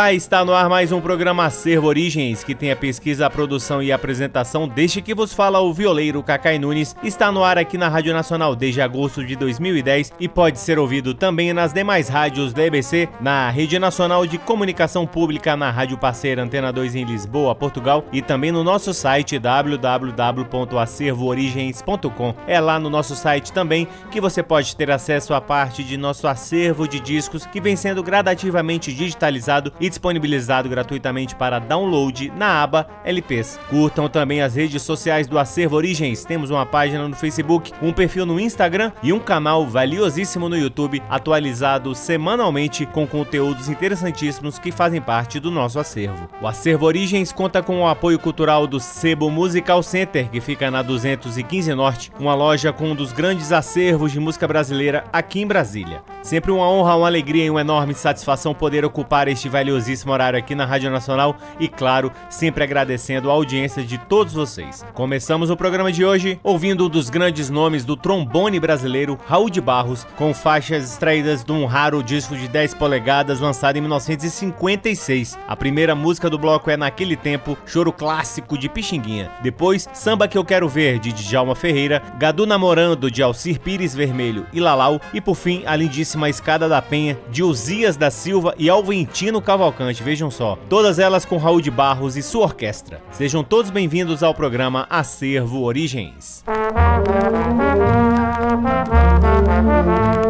Olá, está no ar mais um programa Acervo Origens, que tem a pesquisa, a produção e a apresentação desde que vos fala o violeiro Cacai Nunes. Está no ar aqui na Rádio Nacional desde agosto de 2010 e pode ser ouvido também nas demais rádios da EBC, na Rede Nacional de Comunicação Pública, na Rádio Parceira Antena 2 em Lisboa, Portugal e também no nosso site www.acervoorigens.com. É lá no nosso site também que você pode ter acesso a parte de nosso acervo de discos que vem sendo gradativamente digitalizado e disponibilizado gratuitamente para download na aba LPs. Curtam também as redes sociais do Acervo Origens. Temos uma página no Facebook, um perfil no Instagram e um canal valiosíssimo no YouTube, atualizado semanalmente com conteúdos interessantíssimos que fazem parte do nosso acervo. O Acervo Origens conta com o apoio cultural do Sebo Musical Center, que fica na 215 Norte, uma loja com um dos grandes acervos de música brasileira aqui em Brasília. Sempre uma honra, uma alegria e uma enorme satisfação poder ocupar este valiosíssimo horário aqui na Rádio Nacional e, claro, sempre agradecendo a audiência de todos vocês. Começamos o programa de hoje ouvindo um dos grandes nomes do trombone brasileiro, Raul de Barros, com faixas extraídas de um raro disco de 10 polegadas lançado em 1956. A primeira música do bloco é Naquele Tempo, choro clássico de Pixinguinha. Depois, Samba Que Eu Quero Ver, de Djalma Ferreira, Gadu Namorando, de Alcir Pires Vermelho e Lalau, e por fim, a lindíssima Escada da Penha, de Uzias da Silva e Alventino Cavalcante, vejam só. Todas elas com Raul de Barros e sua orquestra. Sejam todos bem-vindos ao programa Acervo Origens. Música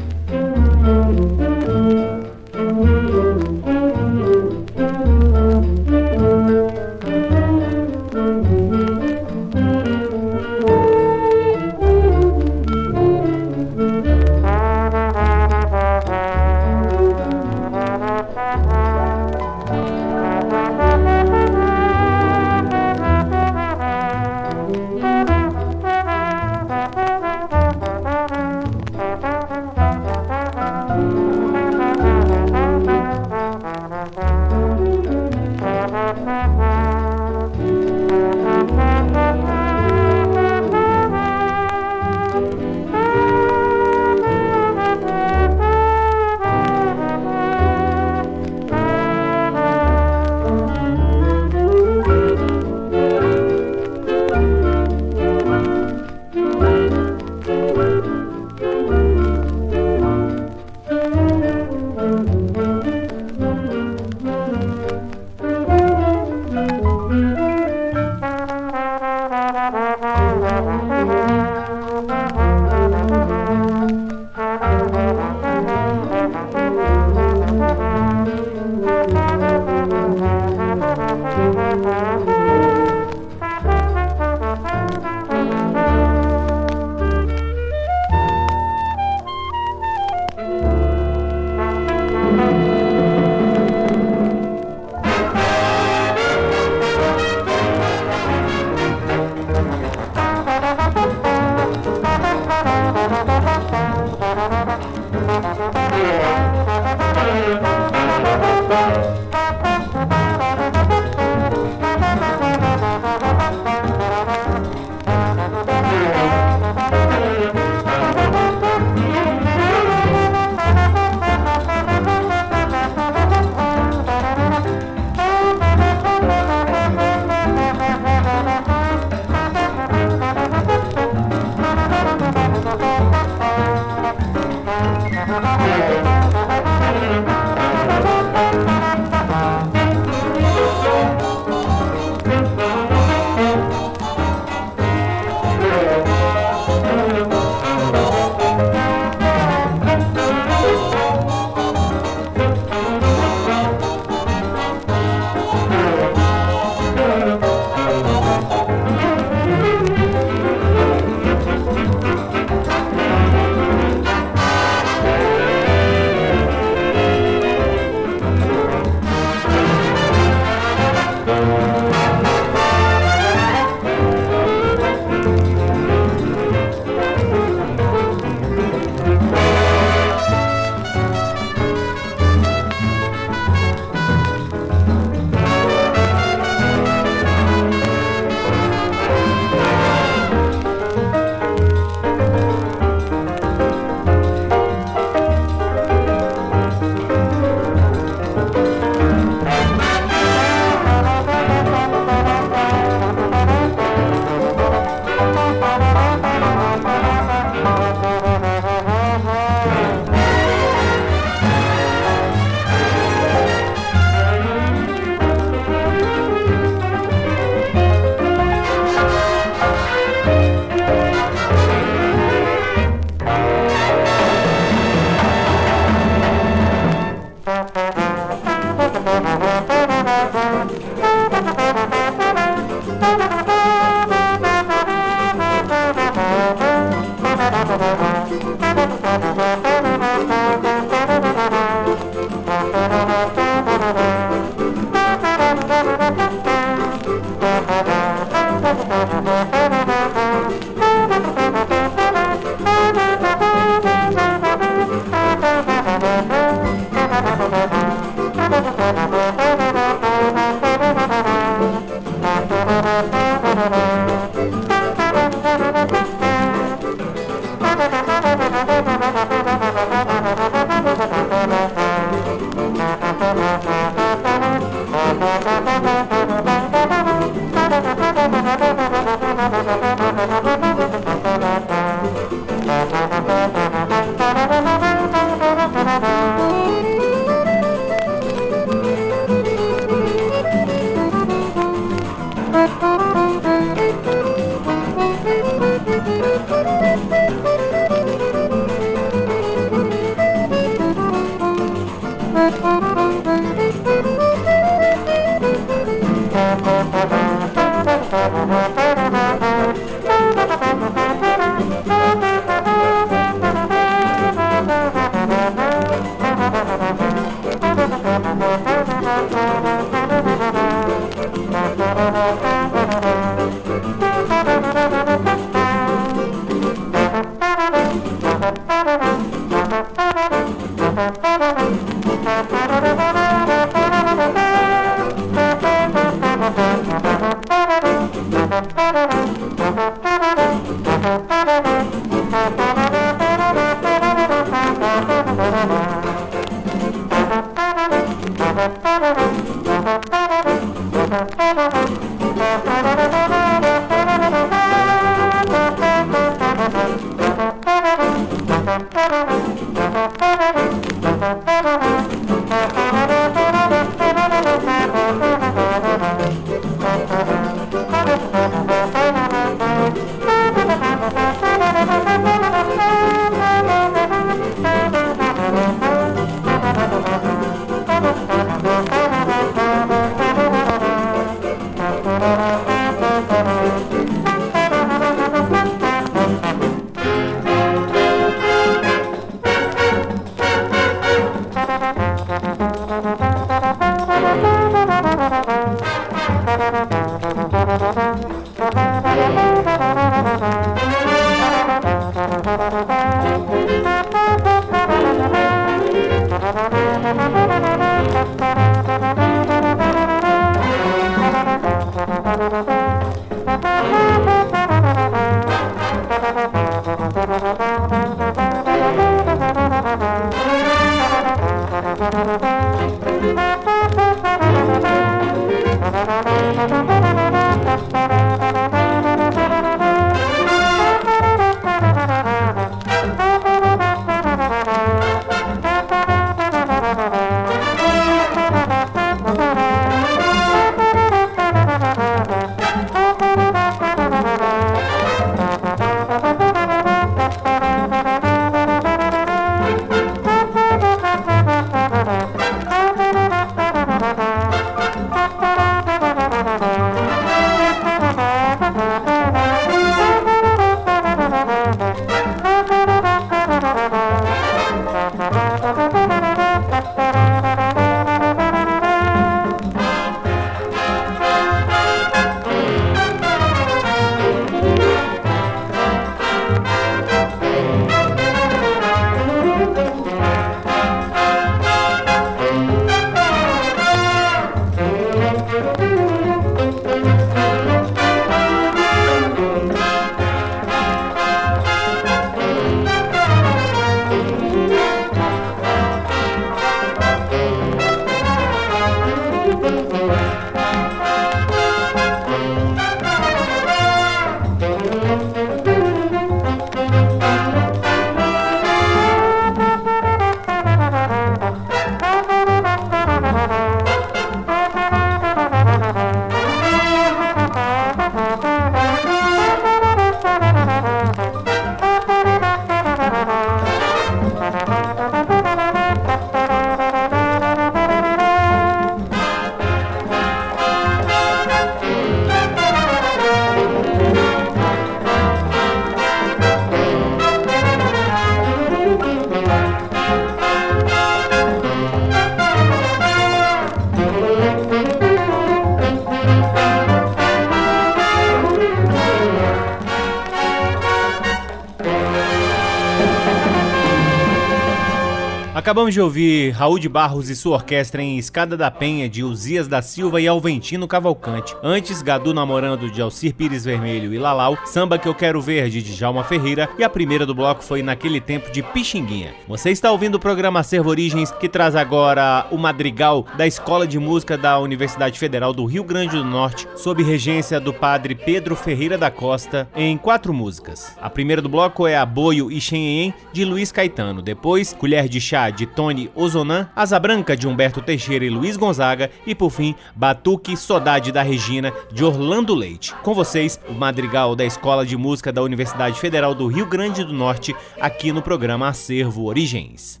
Acabamos de ouvir Raul de Barros e sua orquestra em Escada da Penha, de Uzias da Silva e Alventino Cavalcante. Antes, Gadu namorando de Alcir Pires Vermelho e Lalau, Samba Que Eu Quero Ver de Djalma Ferreira e a primeira do bloco foi Naquele Tempo de Pixinguinha. Você está ouvindo o programa Servo Origens, que traz agora o madrigal da Escola de Música da Universidade Federal do Rio Grande do Norte, sob regência do padre Pedro Ferreira da Costa, em quatro músicas. A primeira do bloco é Aboio e Xenhen, de Luiz Caetano. Depois, Colher de Chá, de Tony Ozonan, Asa Branca de Humberto Teixeira e Luiz Gonzaga e por fim Batuque Saudade da Regina de Orlando Leite. Com vocês, o madrigal da Escola de Música da Universidade Federal do Rio Grande do Norte, aqui no programa Acervo Origens.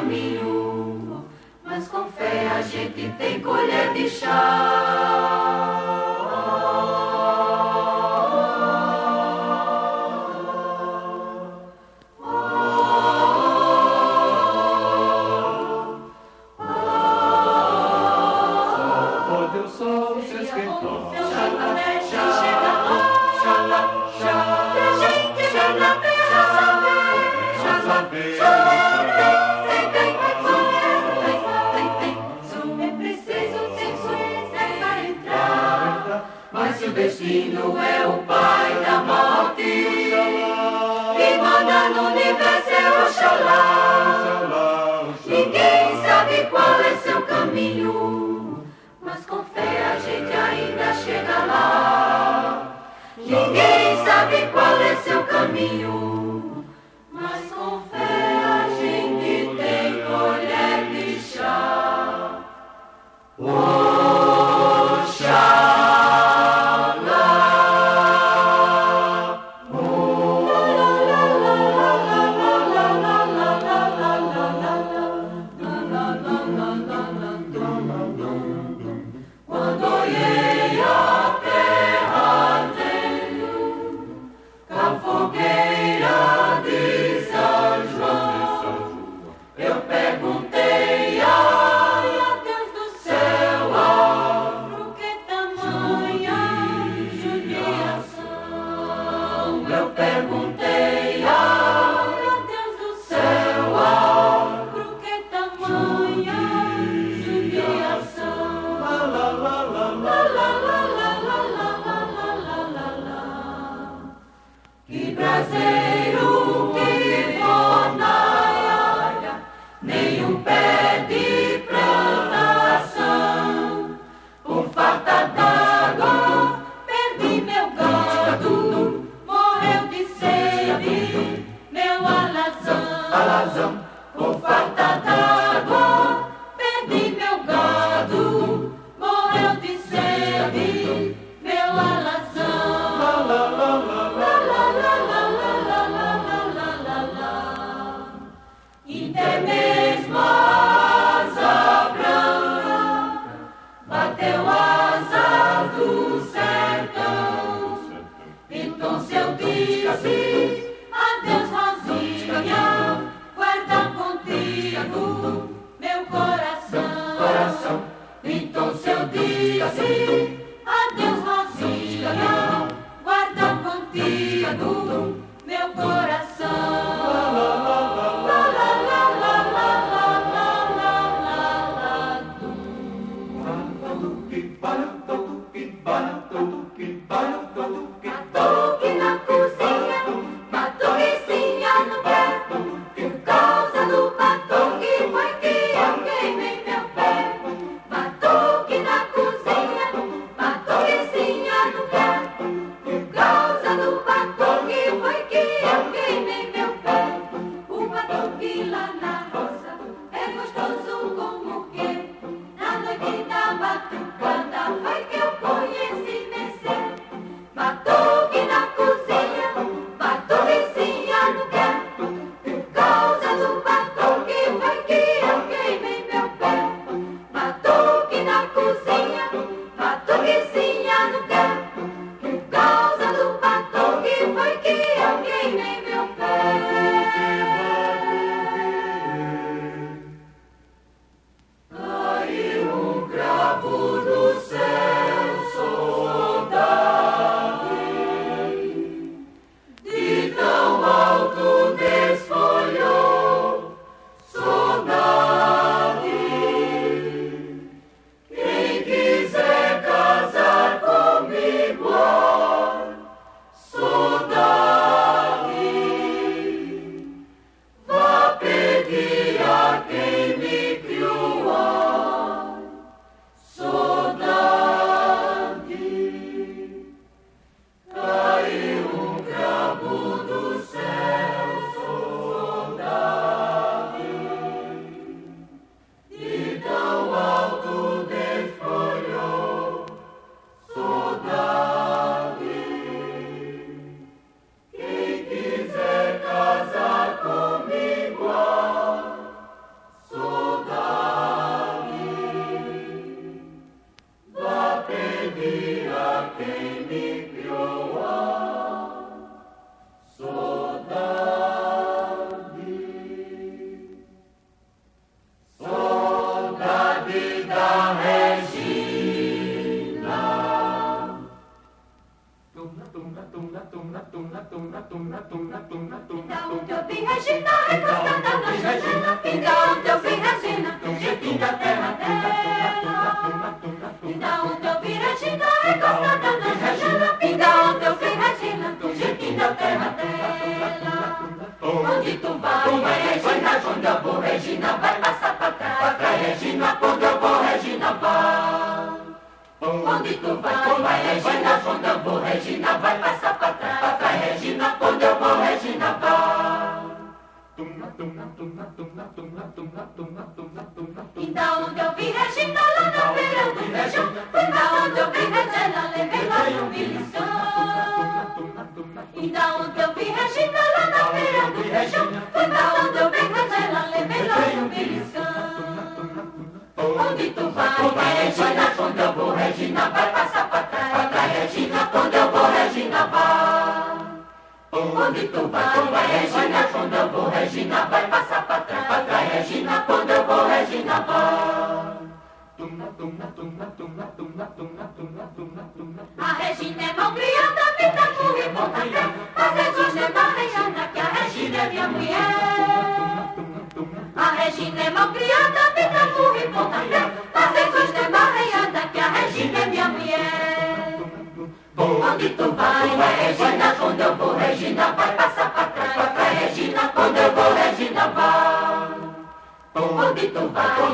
Destino é o pai da morte. caminho.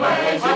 Tu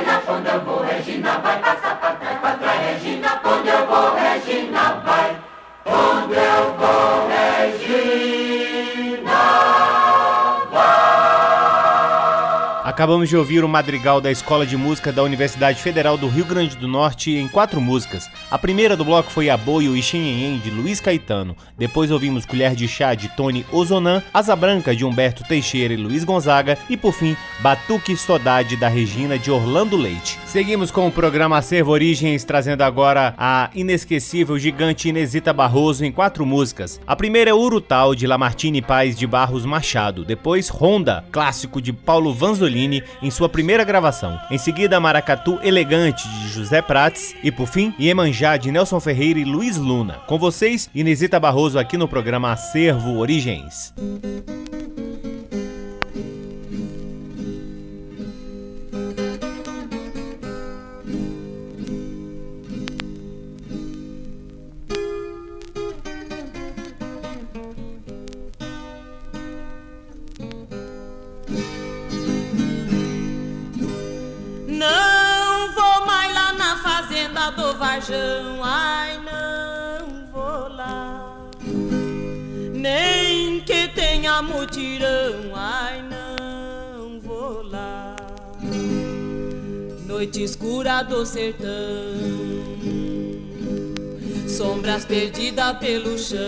Acabamos de ouvir o madrigal da Escola de Música da Universidade Federal do Rio Grande do Norte em quatro músicas. A primeira do bloco foi Aboio e Xenhenhen, de Luiz Caetano. Depois ouvimos Colher de Chá, de Tony Ozonan, Asa Branca, de Humberto Teixeira e Luiz Gonzaga. E por fim, Batuque Stodade, da Regina, de Orlando Leite. Seguimos com o programa Acervo Origens, trazendo agora a inesquecível gigante Inesita Barroso em quatro músicas. A primeira é Urutau, de Lamartine Paz de Barros Machado. Depois, Honda, clássico de Paulo Vanzolini em sua primeira gravação. Em seguida, Maracatu Elegante de José Prates e por fim, Iemanjá de Nelson Ferreira e Luiz Luna. Com vocês, Inesita Barroso aqui no programa Acervo Origens. Varjão, ai não vou lá. Nem que tenha mutirão, ai não vou lá. Noite escura do sertão, sombras perdidas pelo chão.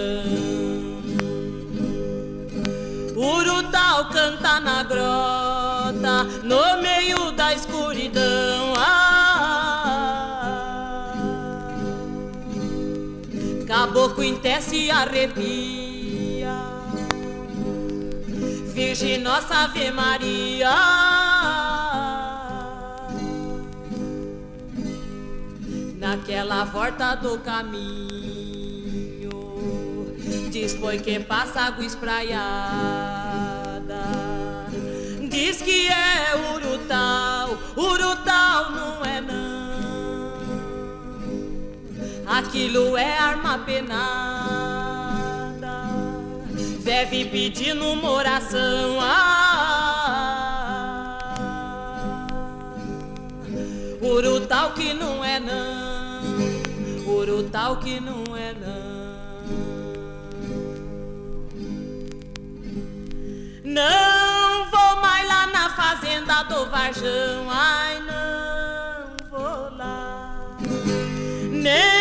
Urutau canta na grota, no meio da escuridão. Caboclo em té se arrepia. Virgem Nossa Ave Maria. Naquela volta do caminho Dispõe que passa água espraiada aquilo é arma penada. Deve pedir numa oração. Ah, Urutal que não é não, Urutal que não é não. Não vou mais lá na fazenda do Varjão, ai não vou lá. Nem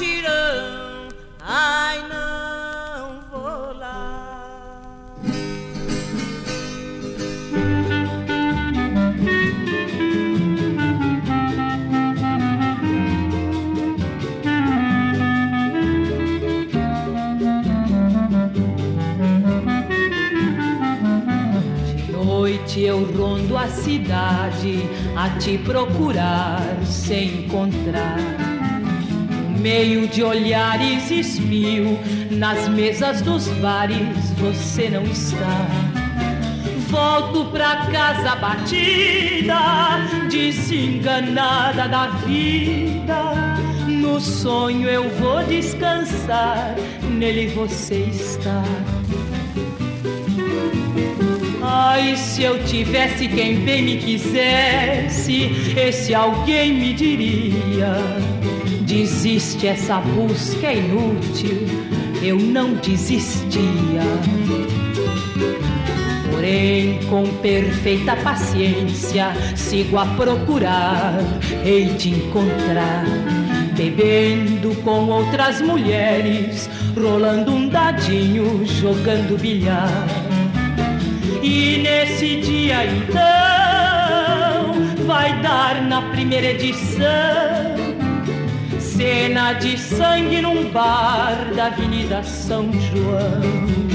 mutirão, ai não vou lá. De noite eu rondo a cidade a te procurar sem encontrar meio de olhares espio, nas mesas dos bares você não está. Volto pra casa batida, desenganada da vida. No sonho eu vou descansar, nele você está. Ai, se eu tivesse quem bem me quisesse, esse alguém me diria Desiste, essa busca é inútil. eu não desistia. Porém, com perfeita paciência, sigo a procurar, hei de encontrar. Bebendo com outras mulheres, rolando um dadinho, jogando bilhar. E nesse dia então, vai dar na primeira edição cena de sangue num bar da Avenida São João.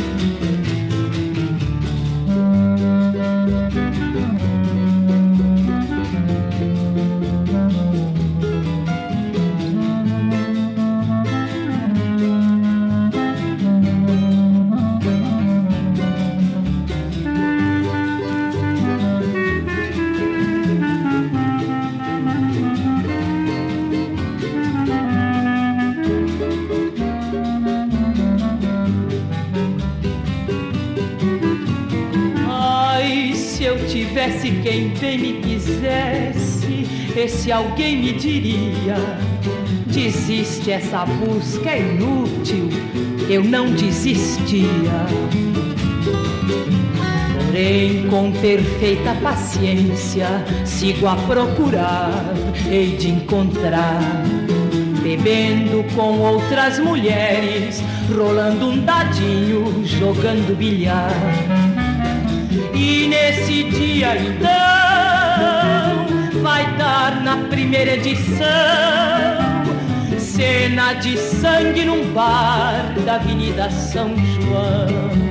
Bem me quisesse, esse alguém me diria: desiste, essa busca é inútil, eu não desistia. Porém, com perfeita paciência, sigo a procurar, hei de encontrar. Bebendo com outras mulheres, rolando um dadinho, jogando bilhar e nesse dia então vai dar na primeira edição cena de sangue num bar da Avenida São João.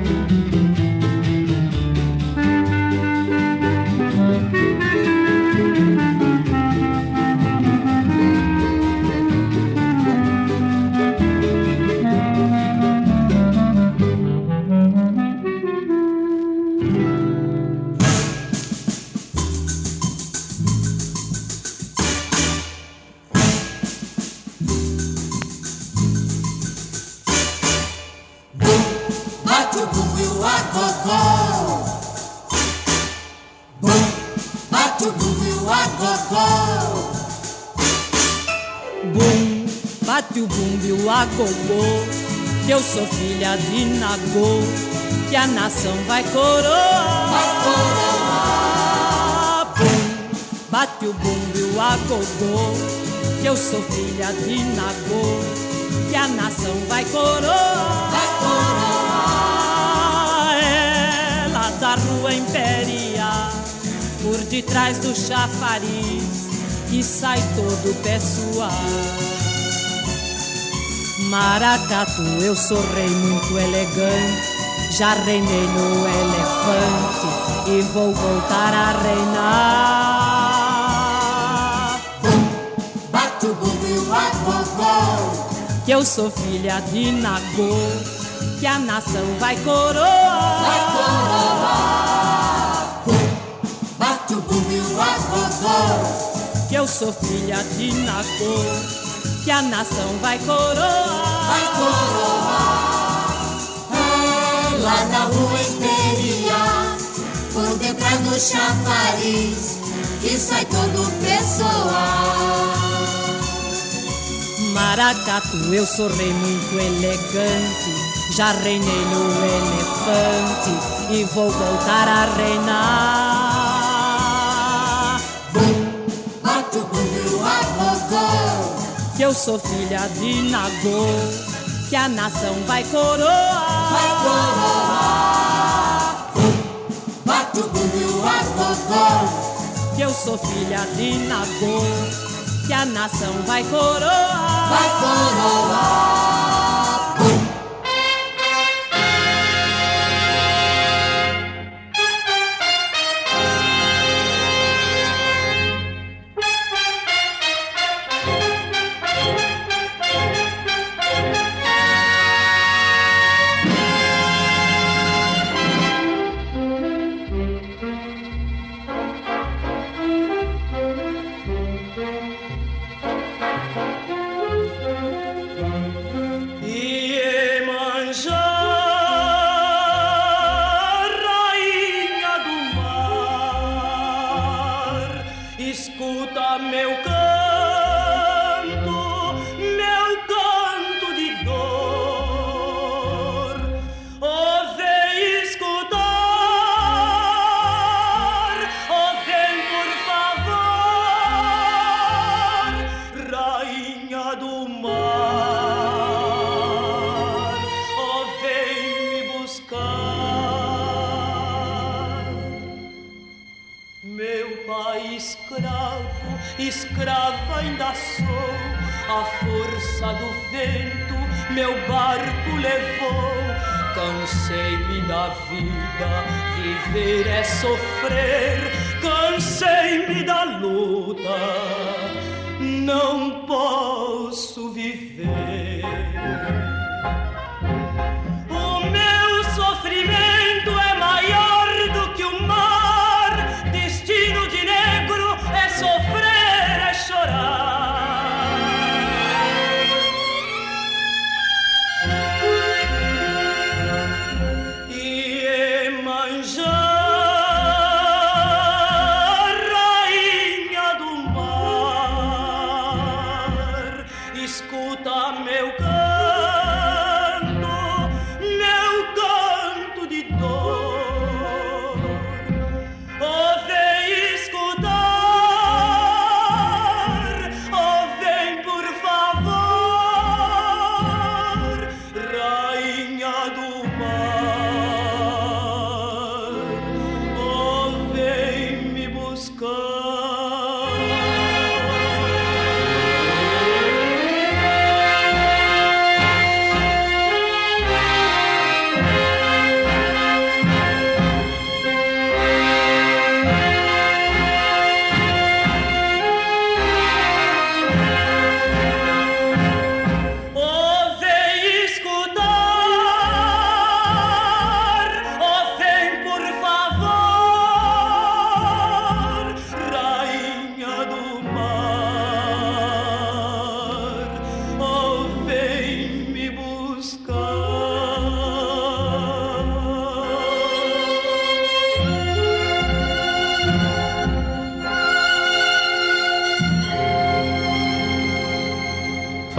Nagô, que a nação vai coroar. Vai coroar. Bum, bate o bumbo e o agogô, que eu sou filha de Nagô, que a nação vai coroar. Vai coroar. Ela da rua imperial, por detrás do chafariz, que sai todo o pessoal. Maracatu, eu sou rei muito elegante. Já reinei no elefante e vou voltar a reinar. Bate o bumbo e. Que eu sou filha de Nagô, que a nação vai coroar. Vai coroar. Bate o bumbo e. Que eu sou filha de Nagô que a nação vai coroar. Vai coroar. Lá na rua imperial, por detrás do chafariz, que sai todo o pessoal. Maracatu, eu sou rei muito elegante. Já reinei no elefante e vou voltar a reinar. Que eu sou filha de Nagô, que a nação vai coroar. Vai coroar. Que eu sou filha de Nagô, que a nação vai coroar. Vai coroar.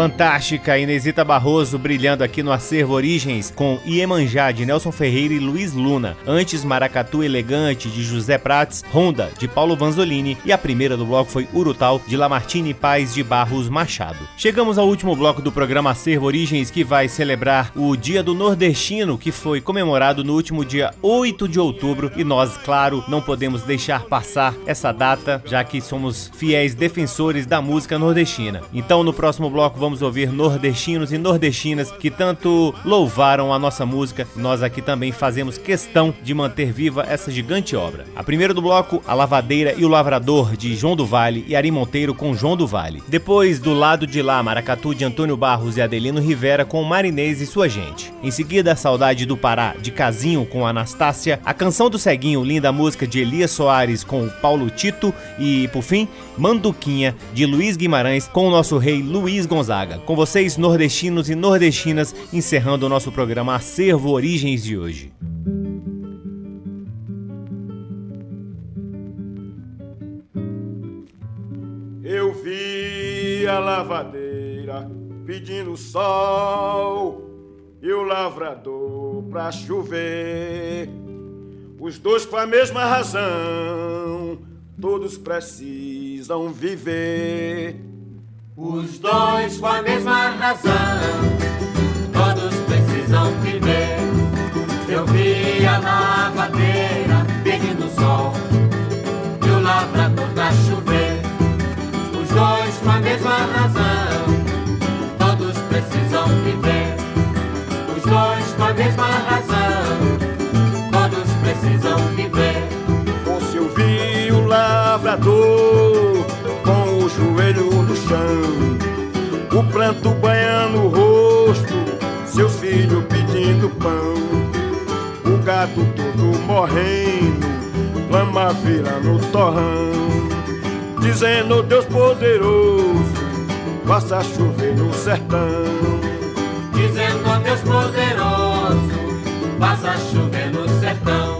Fantástica, Inesita Barroso brilhando aqui no acervo Origens com Iemanjá de Nelson Ferreira e Luiz Luna. Antes, Maracatu Elegante de José Prates, Honda de Paulo Vanzolini e a primeira do bloco foi Urutal de Lamartine Paz de Barros Machado. Chegamos ao último bloco do programa Acervo Origens que vai celebrar o Dia do Nordestino que foi comemorado no último dia 8 de outubro e nós, claro, não podemos deixar passar essa data já que somos fiéis defensores da música nordestina. Então, no próximo bloco vamos ouvir nordestinos e nordestinas que tanto louvaram a nossa música. Nós aqui também fazemos questão de manter viva essa gigante obra. A primeira do bloco, A Lavadeira e o Lavrador, de João do Vale e Ari Monteiro com João do Vale. Depois, do lado de lá, Maracatu de Antônio Barros e Adelino Rivera com Marinês e sua gente. Em seguida, Saudade do Pará, de Casinho com Anastácia. A Canção do Ceguinho, linda música de Elias Soares com Paulo Tito. E, por fim, Manduquinha, de Luiz Guimarães com o nosso rei Luiz Gonzaga. Com vocês, nordestinos e nordestinas, encerrando o nosso programa Acervo Origens de hoje. Eu vi a lavadeira pedindo sol e o lavrador pra chover. Os dois com a mesma razão, todos precisam viver. Os dois com a mesma razão, todos precisam viver. Eu vi a lavadeira pedindo sol e o lavrador pra chover. Os dois com a mesma razão, pranto banhando o rosto, seus filhos pedindo pão, o gato todo morrendo, lama vira no torrão, dizendo Deus poderoso, faça chover no sertão. Dizendo Deus poderoso, faça chover no sertão.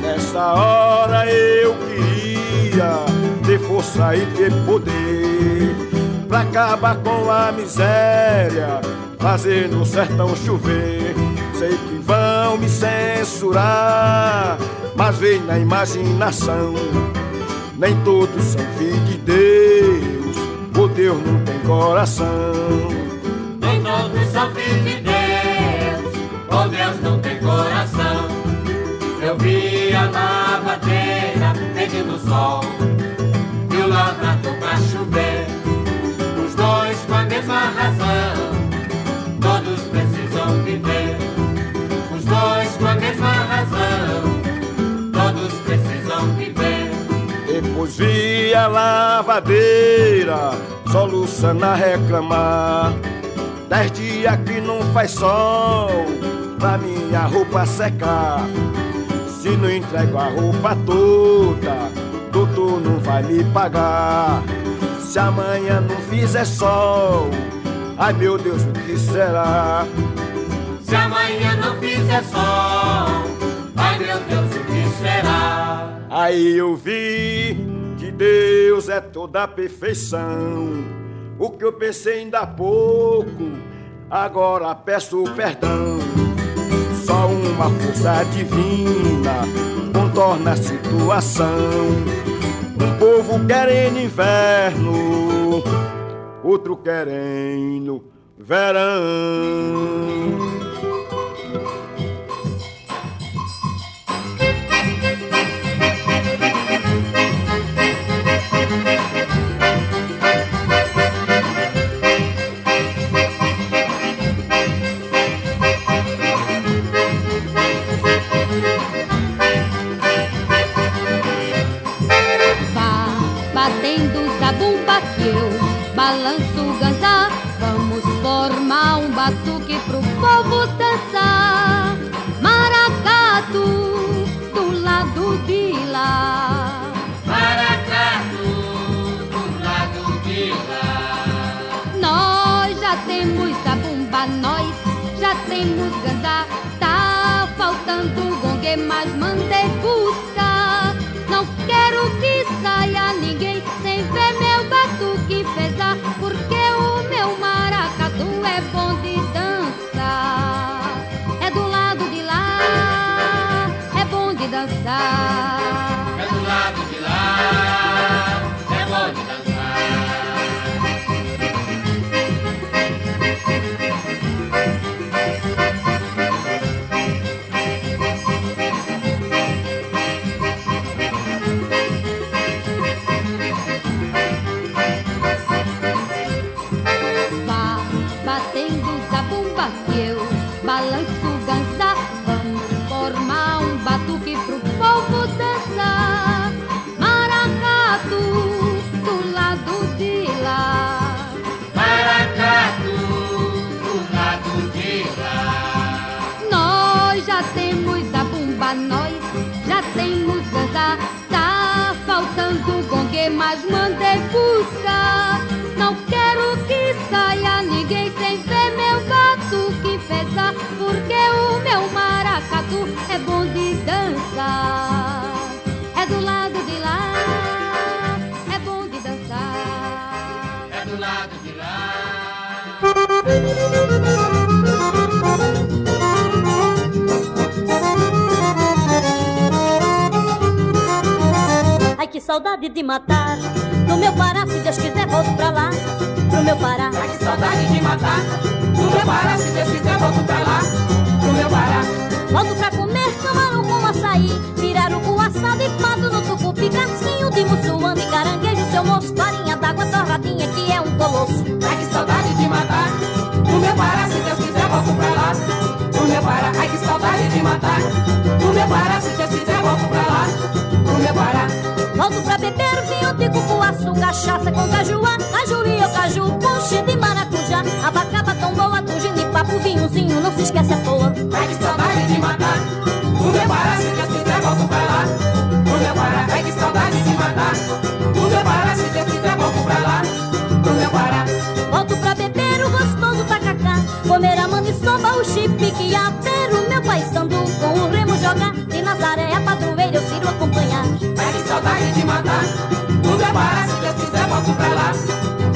Nessa hora eu queria ter força e ter poder pra acabar com a miséria, fazer no sertão chover. Sei que vão me censurar, mas vem na imaginação. Nem todos são filhos de Deus, o Deus não tem coração. Nem todos são filhos de Deus, oh Deus não tem coração. Eu vi a lavadeira pedindo sol Depois vi a lavadeira soluçando reclamar. Dez dias que não faz sol pra minha roupa secar. Se não entrego a roupa toda, doutor não vai me pagar. Se amanhã não fizer sol, ai meu Deus, o que será? Se amanhã não fizer sol, ai meu Deus, o que será? Aí eu vi Deus é toda a perfeição. O que eu pensei ainda há pouco, agora peço perdão. Só uma força divina contorna a situação. Um povo querendo inverno, outro querendo verão. balançugazá. Vamos formar um batuque pro povo dançar. Maracatu, do lado de lá. Maracatu, do lado de lá. Nós já temos a bomba, nós já temos gansar Tá faltando gongue, mas mandei buscar. Saudade de matar. No meu Pará, se Deus quiser, volto pra lá. Pro meu Pará. Ai, que saudade de matar. No meu Pará, se Deus quiser, volto pra lá. Pro meu Pará. Volto pra comer camarão com açaí. Pirarucu assado e pado no tucupi. Casquinho de muçulmano e caranguejo. Seu moço, farinha d'água torradinha que é um colosso. Ai, que saudade de matar. No meu Pará, se Deus quiser, volto pra lá. Pro meu Pará. Ai, que saudade de matar. No meu Pará, se Deus quiser, volto pra lá. Pro meu Pará. Volto pra beber vinho de cupuaçu, cachaça com cajuá, caju e o caju, ponche de maracujá, abacaba tão boa, do ginipapo, vinhozinho, não se esquece à toa. Que saudade de matar, o meu Pará, se Deus quiser, volto pra lá. Matar. O meu Pará, se Deus quiser, volto pra lá.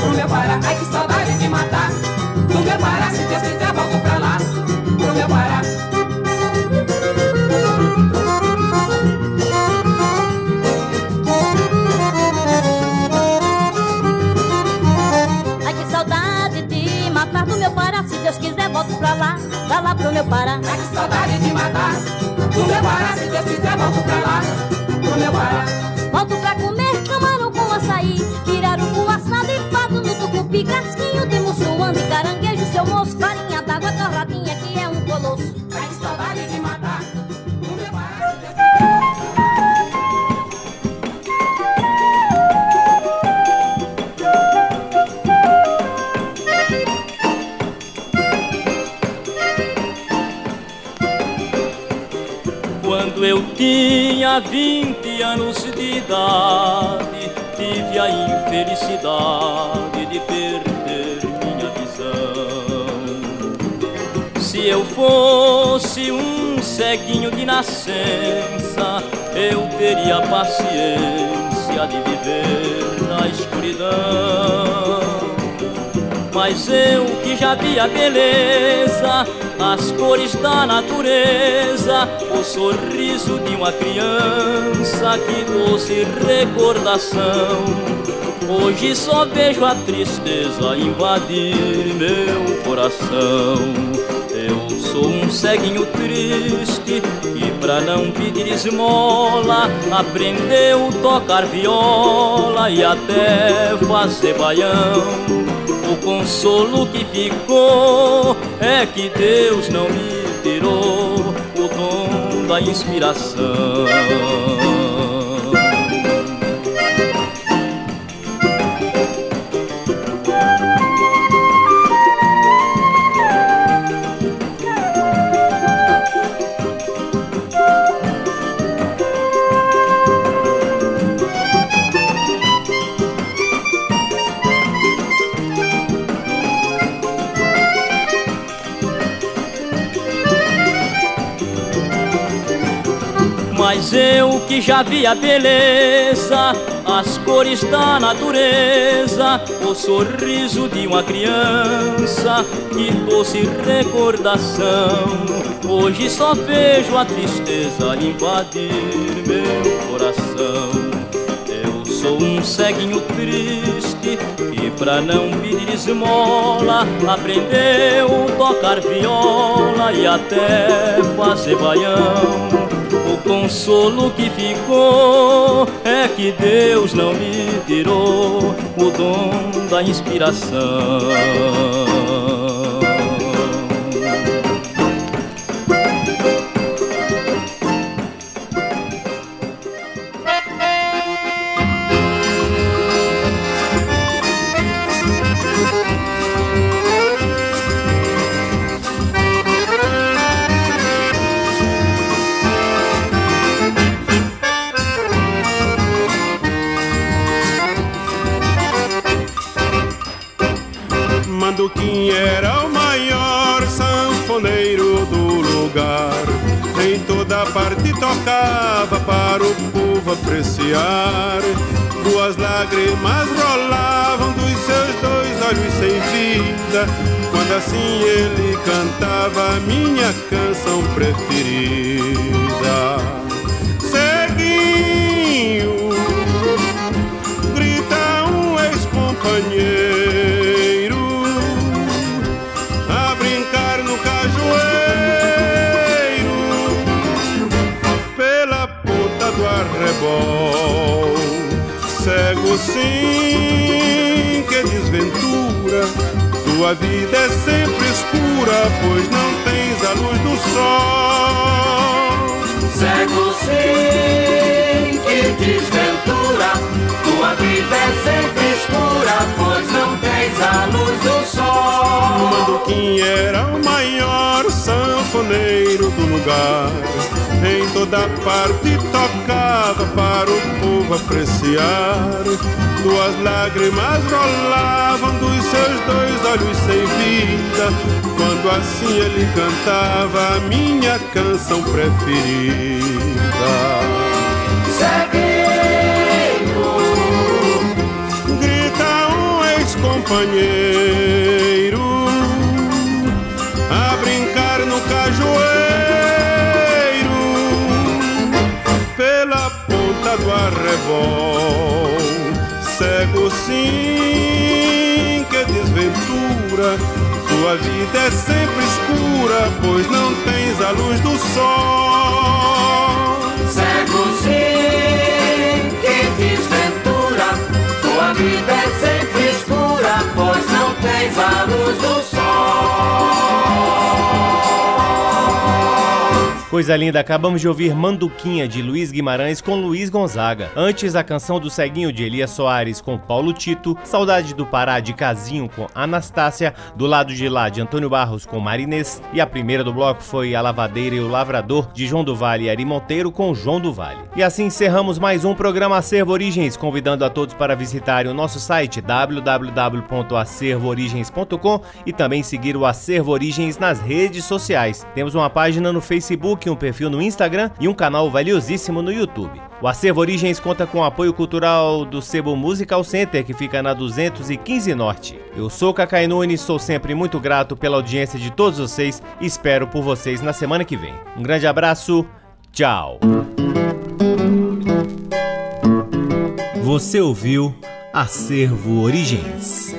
O meu Pará, ai que saudade de matar. O meu Pará, se Deus quiser, volto pra lá. O meu Pará. Ai que saudade de matar do meu Pará, se Deus quiser, volto pra lá. Pra lá pro meu Pará. Ai que saudade de matar. Do meu Pará, se Deus quiser, volto pra lá. Pro meu Pará. Picasquinho de mussuando e caranguejo, seu moço, carinha d'água torradinha que é um colosso. Matar. Quando eu tinha vinte anos de idade, tive a infelicidade fosse um ceguinho de nascença, eu teria paciência de viver na escuridão. Mas eu que já vi a beleza, as cores da natureza, o sorriso de uma criança, que doce recordação. Hoje só vejo a tristeza invadir meu coração. Eu sou um ceguinho triste e pra não pedir esmola aprendeu tocar viola e até fazer baião. O consolo que ficou é que Deus não me tirou o dom da inspiração. Que já vi a beleza, as cores da natureza, o sorriso de uma criança, que doce recordação. Hoje só vejo a tristeza invadir meu coração. Eu sou um ceguinho triste que pra não pedir esmola aprendeu tocar viola e até fazer baião. O consolo que ficou é que Deus não me tirou o dom da inspiração. Toda parte tocava para o povo apreciar. Duas lágrimas rolavam dos seus dois olhos sem vida. Quando assim ele cantava a minha canção preferida. Cego sim, que desventura, tua vida é sempre escura, pois não tens a luz do sol. Cego sim, que desventura, tua vida é sempre escura, pois tens a luz do sol. Manduquim era o maior sanfoneiro do lugar. Em toda parte tocava para o povo apreciar. Duas lágrimas rolavam dos seus dois olhos sem vida. Quando assim ele cantava a minha canção preferida. Grita ex-companheiro a brincar no cajueiro pela ponta do arrebol. Cego sim, que desventura. Tua vida é sempre escura, pois não tens a luz do sol. Cego sim, luz do sol. Coisa linda, acabamos de ouvir Manduquinha de Luiz Guimarães com Luiz Gonzaga. Antes, a canção do Ceguinho de Elias Soares com Paulo Tito, Saudade do Pará de Casinho com Anastácia, do lado de lá de Antônio Barros com Marinês e a primeira do bloco foi A Lavadeira e o Lavrador de João do Vale e Ari Monteiro com João do Vale. E assim encerramos mais um programa Acervo Origens, convidando a todos para visitarem o nosso site www.acervoorigens.com e também seguir o Acervo Origens nas redes sociais. Temos uma página no Facebook, um perfil no Instagram e um canal valiosíssimo no YouTube. O Acervo Origens conta com o apoio cultural do Sebo Musical Center, que fica na 215 Norte. Eu sou Cacai Nunes, sou sempre muito grato pela audiência de todos vocês e espero por vocês na semana que vem. Um grande abraço, tchau! Você ouviu Acervo Origens.